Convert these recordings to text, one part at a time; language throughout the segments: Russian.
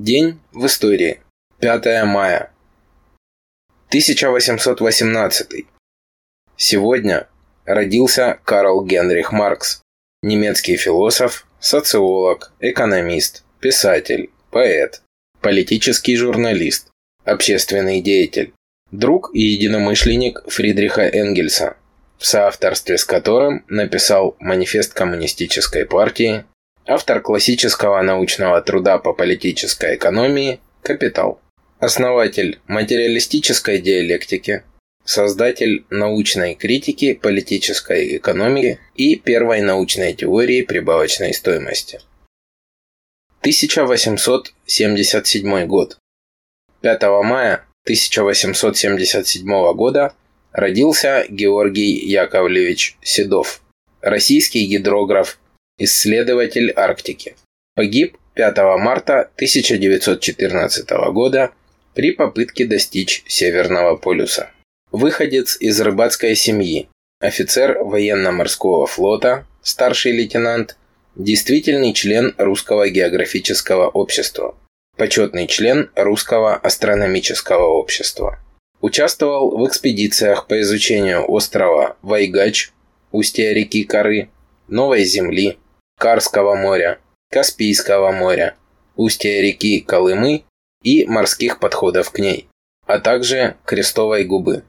День в истории. 5 мая. 1818. Сегодня родился Карл Генрих Маркс, немецкий философ, социолог, экономист, писатель, поэт, политический журналист, общественный деятель, друг и единомышленник Фридриха Энгельса, в соавторстве с которым написал манифест коммунистической партии Автор классического научного труда по политической экономии «Капитал». Основатель материалистической диалектики, создатель научной критики политической экономики и первой научной теории прибавочной стоимости. 1877 год. 5 мая 1877 года родился Георгий Яковлевич Седов, российский гидрограф, исследователь Арктики. Погиб 5 марта 1914 года при попытке достичь Северного полюса. Выходец из рыбацкой семьи, офицер военно-морского флота, старший лейтенант, действительный член Русского географического общества, почетный член Русского астрономического общества. Участвовал в экспедициях по изучению острова Вайгач, устья реки Коры, Новой Земли, Карского моря, Каспийского моря, устья реки Колымы и морских подходов к ней, а также Крестовой губы.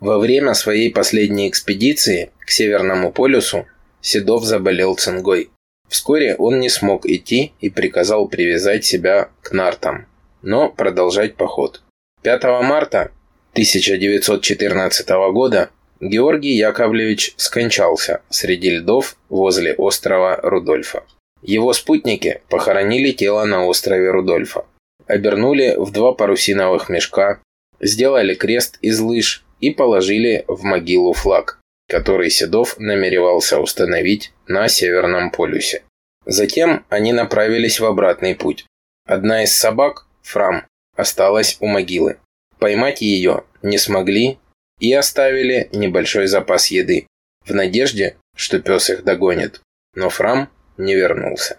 Во время своей последней экспедиции к Северному полюсу Седов заболел цингой. Вскоре он не смог идти и приказал привязать себя к нартам, но продолжать поход. 5 марта 1914 года Георгий Яковлевич скончался среди льдов возле острова Рудольфа. Его спутники похоронили тело на острове Рудольфа, обернули в два парусиновых мешка, сделали крест из лыж и положили в могилу флаг, который Седов намеревался установить на Северном полюсе. Затем они направились в обратный путь. Одна из собак, Фрам, осталась у могилы. Поймать ее не смогли и оставили небольшой запас еды, в надежде, что пес их догонит. Но Фрам не вернулся.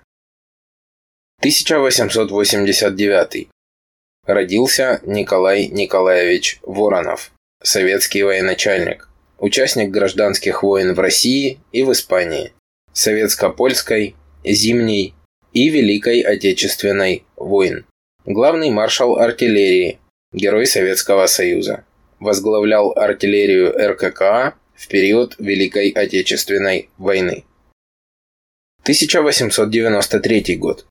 1889. Родился Николай Николаевич Воронов, советский военачальник, участник гражданских войн в России и в Испании, советско-польской, зимней и Великой Отечественной войн, главный маршал артиллерии, герой Советского Союза возглавлял артиллерию РККА в период Великой Отечественной войны. 1893 год.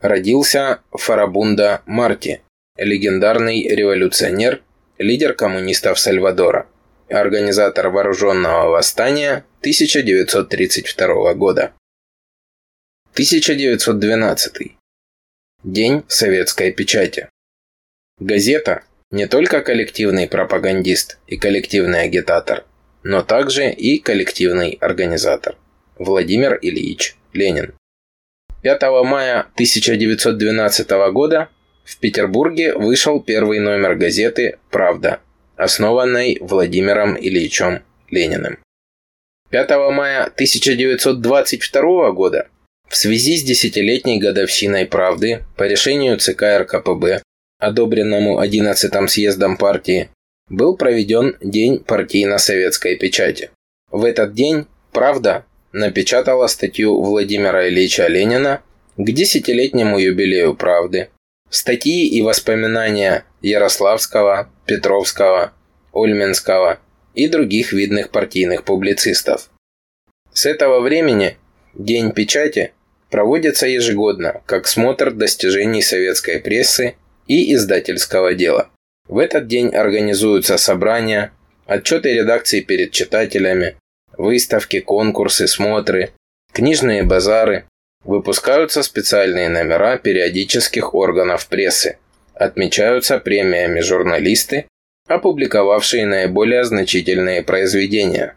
Родился Фарабунда Марти, легендарный революционер, лидер коммунистов Сальвадора, организатор вооруженного восстания 1932 года. 1912. День советской печати. Газета, не только коллективный пропагандист и коллективный агитатор, но также и коллективный организатор. Владимир Ильич Ленин. 5 мая 1912 года в Петербурге вышел первый номер газеты «Правда», основанной Владимиром Ильичем Лениным. 5 мая 1922 года в связи с десятилетней годовщиной «Правды» по решению ЦК РКПБ одобренному 11-м съездом партии, был проведен День партийно-советской печати. В этот день «Правда» напечатала статью Владимира Ильича Ленина к десятилетнему юбилею «Правды», статьи и воспоминания Ярославского, Петровского, Ольминского и других видных партийных публицистов. С этого времени День печати проводится ежегодно как смотр достижений советской прессы и издательского дела. В этот день организуются собрания, отчеты редакции перед читателями, выставки, конкурсы, смотры, книжные базары, выпускаются специальные номера периодических органов прессы, отмечаются премиями журналисты, опубликовавшие наиболее значительные произведения.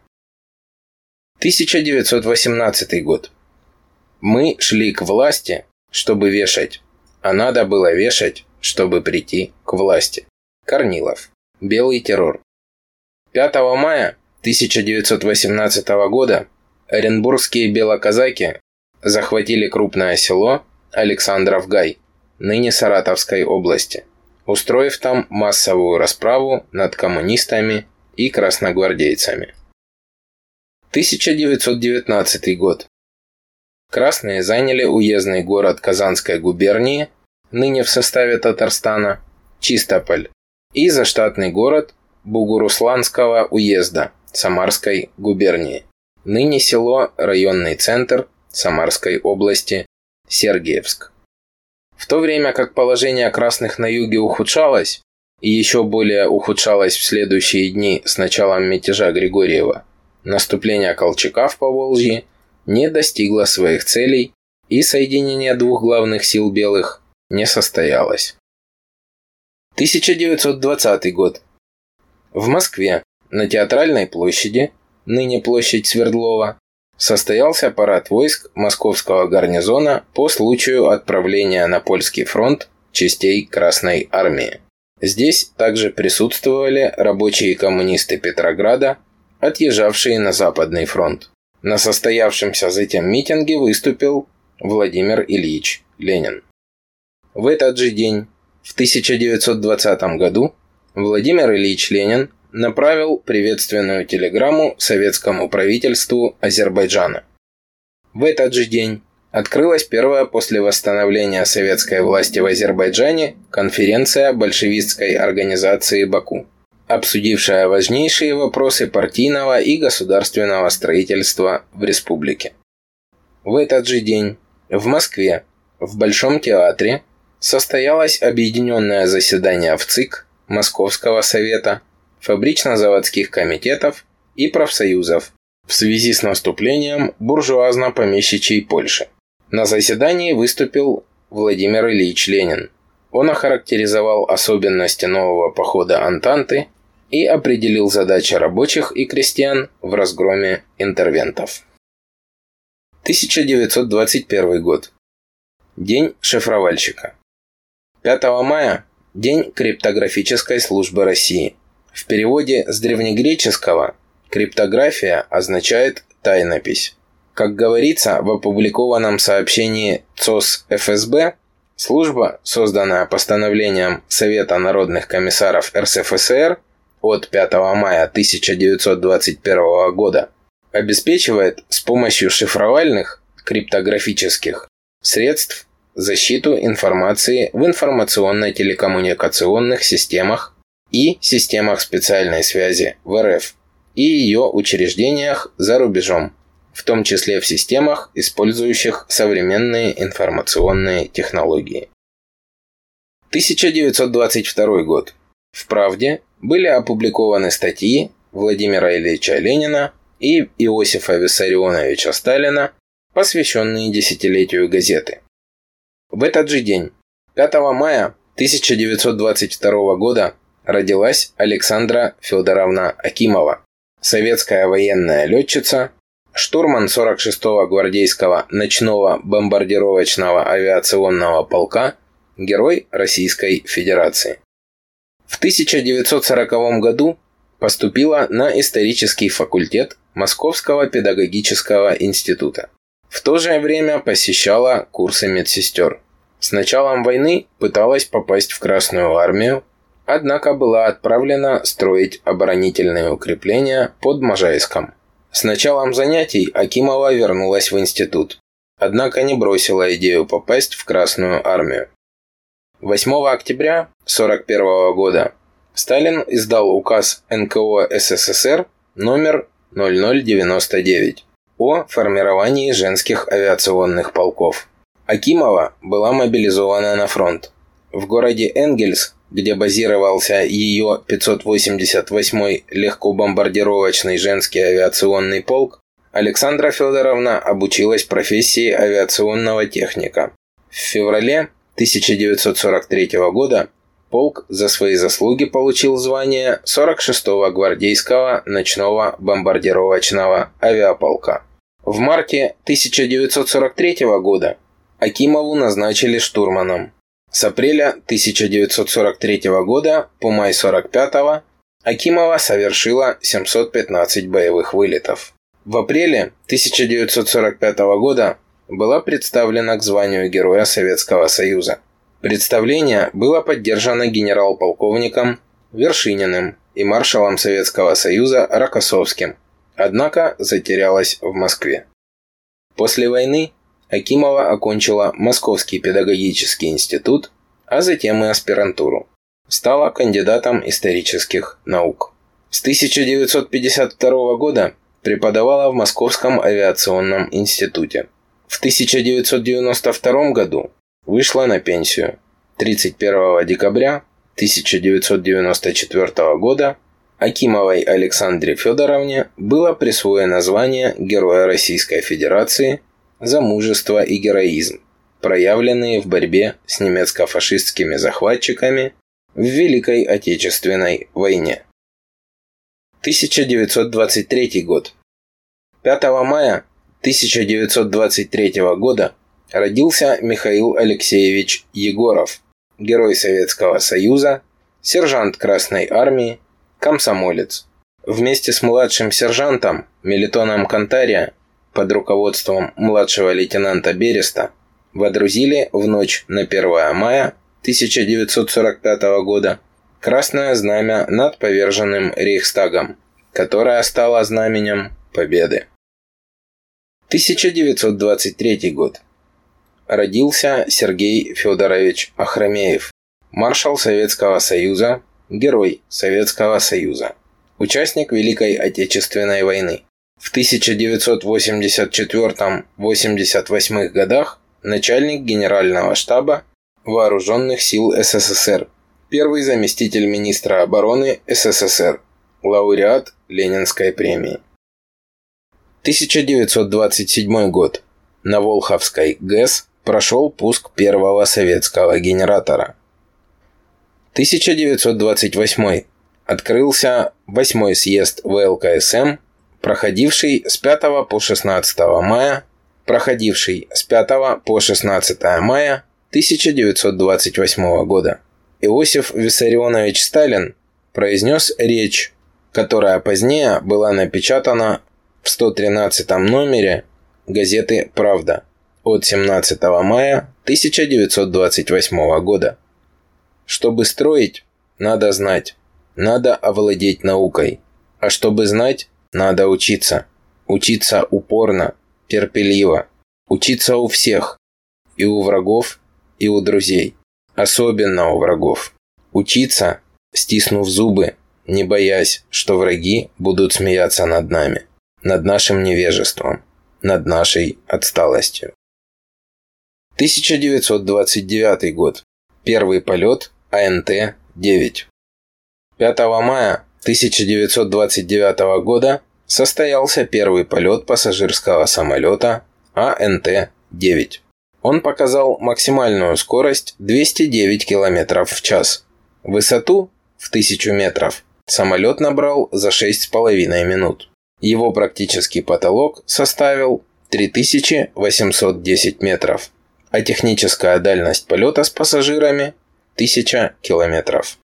1918 год. Мы шли к власти, чтобы вешать, а надо было вешать, чтобы прийти к власти. Корнилов. Белый террор. 5 мая 1918 года оренбургские белоказаки захватили крупное село Александров Гай ныне Саратовской области, устроив там массовую расправу над коммунистами и красногвардейцами. 1919 год. Красные заняли уездный город Казанской губернии, ныне в составе Татарстана, Чистополь, и заштатный город Бугурусланского уезда Самарской губернии, ныне село районный центр Самарской области Сергиевск. В то время как положение красных на юге ухудшалось, и еще более ухудшалось в следующие дни с началом мятежа Григорьева, Наступление Колчака в Поволжье не достигло своих целей, и соединение двух главных сил белых не состоялось. 1920 год. В Москве на Театральной площади, ныне площадь Свердлова, состоялся парад войск московского гарнизона по случаю отправления на польский фронт частей Красной Армии. Здесь также присутствовали рабочие коммунисты Петрограда, отъезжавшие на Западный фронт. На состоявшемся затем митинге выступил Владимир Ильич Ленин. В этот же день, в 1920 году, Владимир Ильич Ленин направил приветственную телеграмму советскому правительству Азербайджана. В этот же день открылась первая после восстановления советской власти в Азербайджане конференция большевистской организации Баку обсудившая важнейшие вопросы партийного и государственного строительства в республике. В этот же день в Москве, в Большом театре, состоялось объединенное заседание в ЦИК Московского совета, фабрично-заводских комитетов и профсоюзов в связи с наступлением буржуазно-помещичьей Польши. На заседании выступил Владимир Ильич Ленин. Он охарактеризовал особенности нового похода Антанты и определил задачи рабочих и крестьян в разгроме интервентов. 1921 год. День шифровальщика. 5 мая – День криптографической службы России. В переводе с древнегреческого криптография означает тайнопись. Как говорится в опубликованном сообщении ЦОС ФСБ, служба, созданная постановлением Совета народных комиссаров РСФСР – от 5 мая 1921 года обеспечивает с помощью шифровальных криптографических средств защиту информации в информационно-телекоммуникационных системах и системах специальной связи в РФ и ее учреждениях за рубежом, в том числе в системах, использующих современные информационные технологии. 1922 год. В «Правде» были опубликованы статьи Владимира Ильича Ленина и Иосифа Виссарионовича Сталина, посвященные десятилетию газеты. В этот же день, 5 мая 1922 года, родилась Александра Федоровна Акимова, советская военная летчица, штурман 46-го гвардейского ночного бомбардировочного авиационного полка, герой Российской Федерации. В 1940 году поступила на исторический факультет Московского педагогического института. В то же время посещала курсы медсестер. С началом войны пыталась попасть в Красную армию, однако была отправлена строить оборонительные укрепления под Можайском. С началом занятий Акимова вернулась в институт, однако не бросила идею попасть в Красную армию. 8 октября 1941 года Сталин издал указ НКО СССР номер 0099 о формировании женских авиационных полков. Акимова была мобилизована на фронт. В городе Энгельс, где базировался ее 588-й легкобомбардировочный женский авиационный полк, Александра Федоровна обучилась профессии авиационного техника. В феврале 1943 года полк за свои заслуги получил звание 46-го гвардейского ночного бомбардировочного авиаполка. В марте 1943 года Акимову назначили штурманом. С апреля 1943 года по май 45 Акимова совершила 715 боевых вылетов. В апреле 1945 года была представлена к званию Героя Советского Союза. Представление было поддержано генерал-полковником Вершининым и маршалом Советского Союза Рокоссовским, однако затерялось в Москве. После войны Акимова окончила Московский педагогический институт, а затем и аспирантуру. Стала кандидатом исторических наук. С 1952 года преподавала в Московском авиационном институте. В 1992 году вышла на пенсию. 31 декабря 1994 года Акимовой Александре Федоровне было присвоено звание Героя Российской Федерации за мужество и героизм, проявленные в борьбе с немецко-фашистскими захватчиками в Великой Отечественной войне. 1923 год. 5 мая 1923 года родился Михаил Алексеевич Егоров, герой Советского Союза, сержант Красной Армии, комсомолец. Вместе с младшим сержантом Мелитоном Кантария под руководством младшего лейтенанта Береста водрузили в ночь на 1 мая 1945 года красное знамя над поверженным Рейхстагом, которое стало знаменем Победы. 1923 год родился Сергей Федорович Ахрамеев, маршал Советского Союза, герой Советского Союза, участник Великой Отечественной войны. В 1984-88 годах начальник Генерального штаба Вооруженных сил СССР, первый заместитель министра обороны СССР, лауреат Ленинской премии. 1927 год. На Волховской ГЭС прошел пуск первого советского генератора. 1928. Открылся 8 съезд ВЛКСМ, проходивший с 5 по 16 мая, проходивший с 5 по 16 мая 1928 года. Иосиф Виссарионович Сталин произнес речь, которая позднее была напечатана в 113 номере газеты «Правда» от 17 мая 1928 года. Чтобы строить, надо знать, надо овладеть наукой. А чтобы знать, надо учиться. Учиться упорно, терпеливо. Учиться у всех. И у врагов, и у друзей. Особенно у врагов. Учиться, стиснув зубы, не боясь, что враги будут смеяться над нами, над нашим невежеством, над нашей отсталостью. 1929 год. Первый полет АНТ-9. 5 мая 1929 года состоялся первый полет пассажирского самолета АНТ-9. Он показал максимальную скорость 209 км в час. Высоту в 1000 метров самолет набрал за 6,5 минут. Его практический потолок составил 3810 метров а техническая дальность полета с пассажирами – 1000 километров.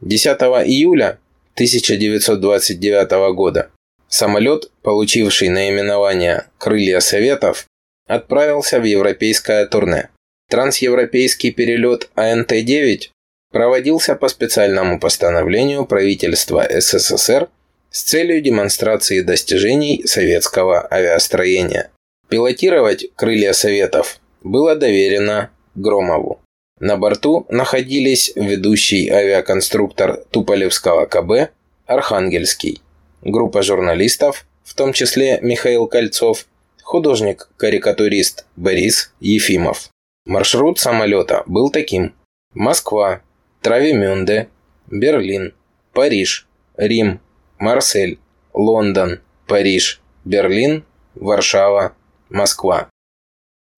10 июля 1929 года самолет, получивший наименование «Крылья Советов», отправился в европейское турне. Трансевропейский перелет АНТ-9 проводился по специальному постановлению правительства СССР с целью демонстрации достижений советского авиастроения. Пилотировать «Крылья Советов» было доверено Громову. На борту находились ведущий авиаконструктор Туполевского КБ Архангельский, группа журналистов, в том числе Михаил Кольцов, художник-карикатурист Борис Ефимов. Маршрут самолета был таким. Москва, Травимюнде, Берлин, Париж, Рим, Марсель, Лондон, Париж, Берлин, Варшава, Москва.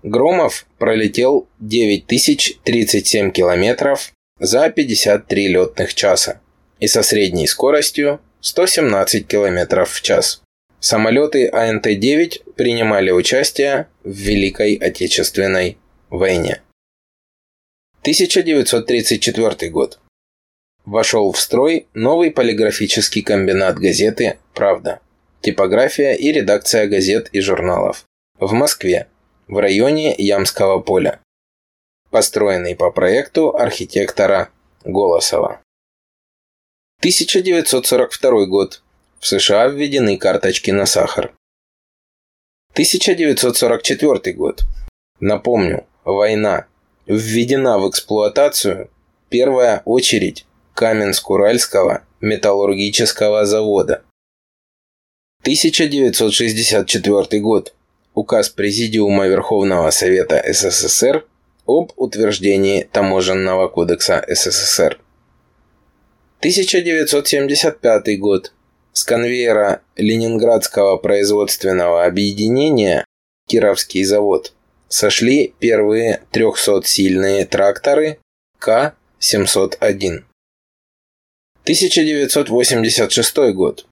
Громов пролетел 9037 километров за 53 летных часа и со средней скоростью 117 километров в час. Самолеты АНТ-9 принимали участие в Великой Отечественной войне. 1934 год. Вошел в строй новый полиграфический комбинат газеты «Правда». Типография и редакция газет и журналов. В Москве в районе Ямского поля. построенный по проекту архитектора Голосова. 1942 год. В США введены карточки на сахар. 1944 год. Напомню, война. Введена в эксплуатацию первая очередь Каменск-Уральского металлургического завода. 1964 год. Указ Президиума Верховного Совета СССР об утверждении Таможенного кодекса СССР. 1975 год. С конвейера Ленинградского производственного объединения Кировский завод сошли первые 300-сильные тракторы К-701. 1986 год.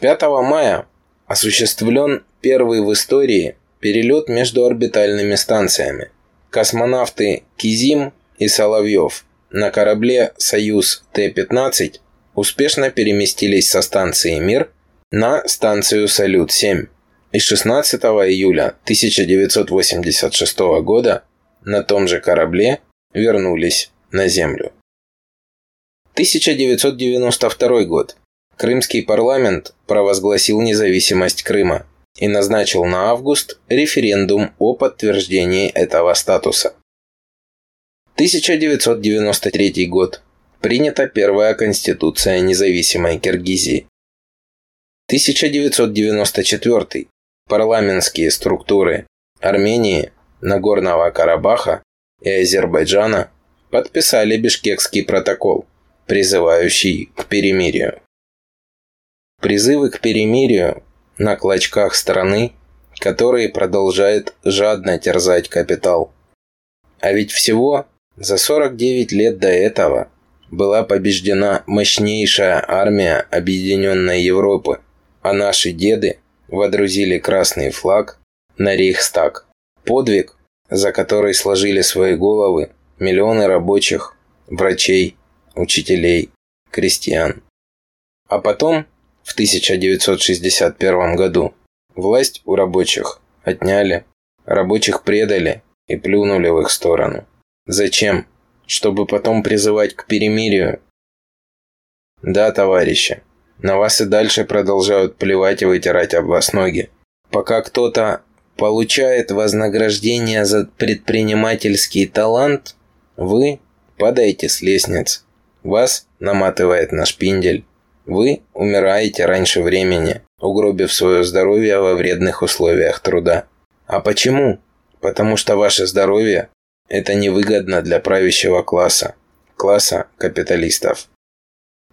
5 мая осуществлен первый в истории перелет между орбитальными станциями. Космонавты Кизим и Соловьев на корабле «Союз Т-15» успешно переместились со станции «Мир» на станцию «Салют-7» и 16 июля 1986 года на том же корабле вернулись на Землю. 1992 год. Крымский парламент провозгласил независимость Крыма и назначил на август референдум о подтверждении этого статуса. 1993 год. Принята первая конституция независимой Киргизии. 1994. Парламентские структуры Армении, Нагорного Карабаха и Азербайджана подписали Бишкекский протокол, призывающий к перемирию. Призывы к перемирию на клочках страны, которые продолжает жадно терзать капитал. А ведь всего за 49 лет до этого была побеждена мощнейшая армия Объединенной Европы, а наши деды водрузили красный флаг на Рейхстаг. Подвиг, за который сложили свои головы миллионы рабочих, врачей, учителей, крестьян. А потом, в 1961 году, власть у рабочих отняли, рабочих предали и плюнули в их сторону. Зачем? Чтобы потом призывать к перемирию? Да, товарищи, на вас и дальше продолжают плевать и вытирать об вас ноги. Пока кто-то получает вознаграждение за предпринимательский талант, вы падаете с лестниц. Вас наматывает на шпиндель. Вы умираете раньше времени, угробив свое здоровье во вредных условиях труда. А почему? Потому что ваше здоровье это невыгодно для правящего класса, класса капиталистов.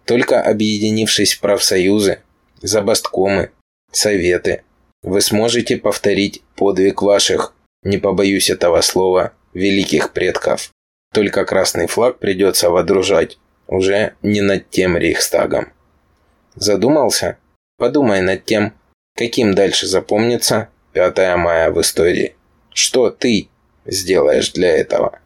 Только объединившись в профсоюзы, забасткомы, советы, вы сможете повторить подвиг ваших, не побоюсь этого слова, великих предков. Только красный флаг придется водружать уже не над тем Рейхстагом. Задумался? Подумай над тем, каким дальше запомнится 5 мая в истории. Что ты сделаешь для этого.